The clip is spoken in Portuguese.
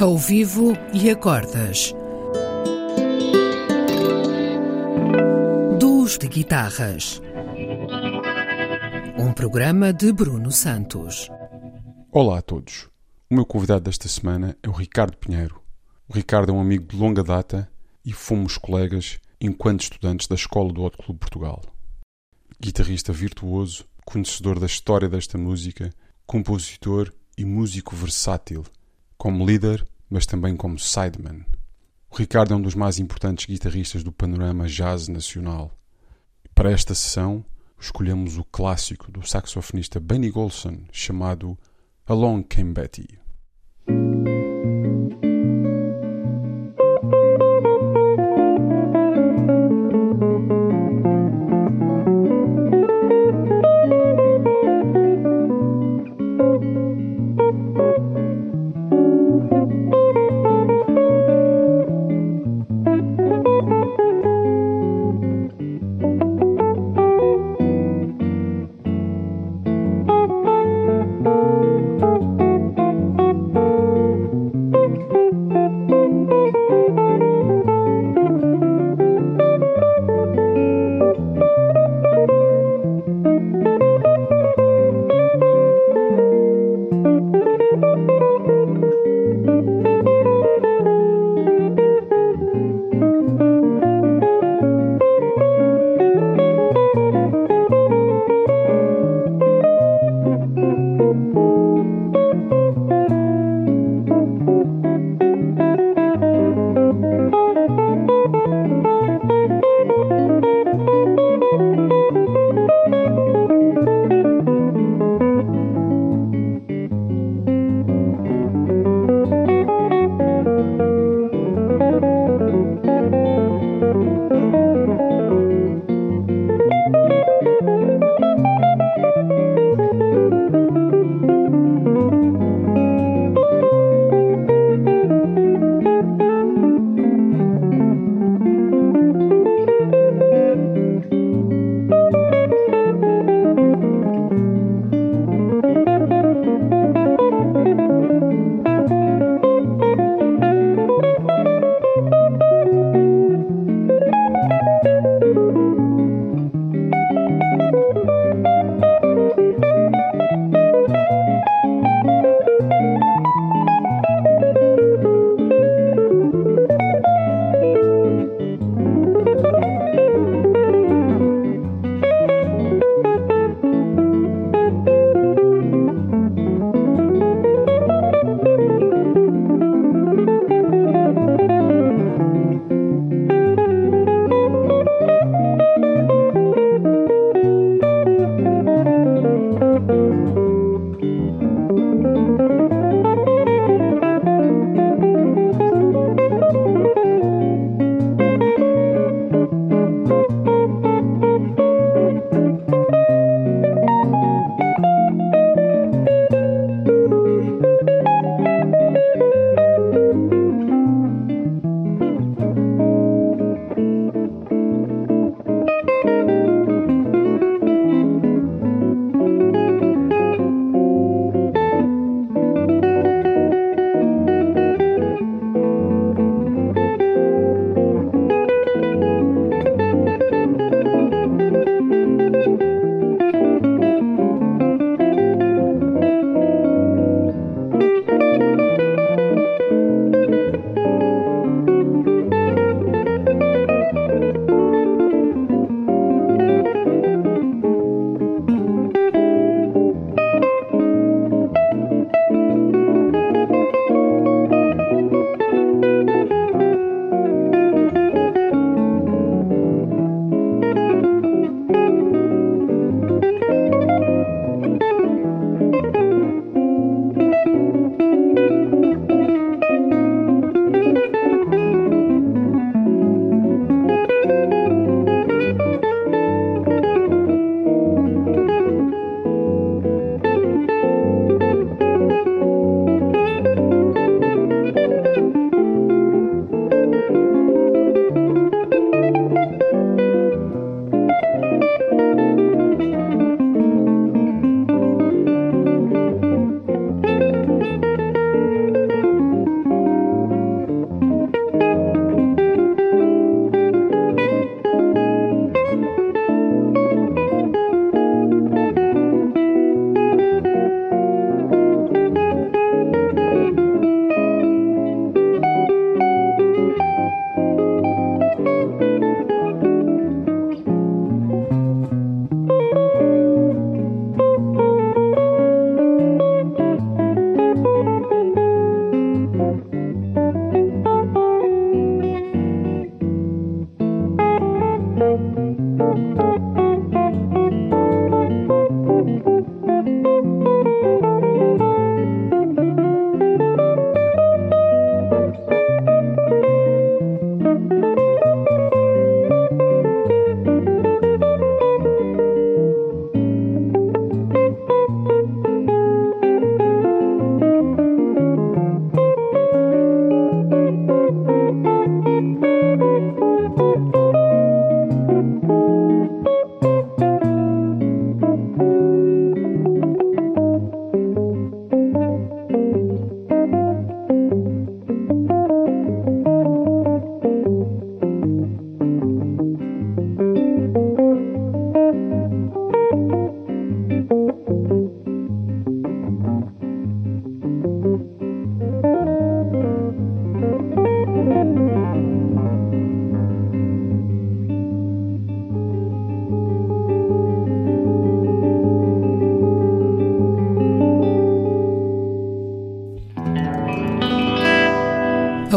ao vivo e acordas. Duos de guitarras. Um programa de Bruno Santos. Olá a todos. O meu convidado desta semana é o Ricardo Pinheiro. O Ricardo é um amigo de longa data e fomos colegas enquanto estudantes da Escola do Hot Clube Portugal. Guitarrista virtuoso, conhecedor da história desta música, compositor e músico versátil, como líder, mas também como sideman. O Ricardo é um dos mais importantes guitarristas do panorama jazz nacional. Para esta sessão, escolhemos o clássico do saxofonista Benny Golson chamado Along Came Betty.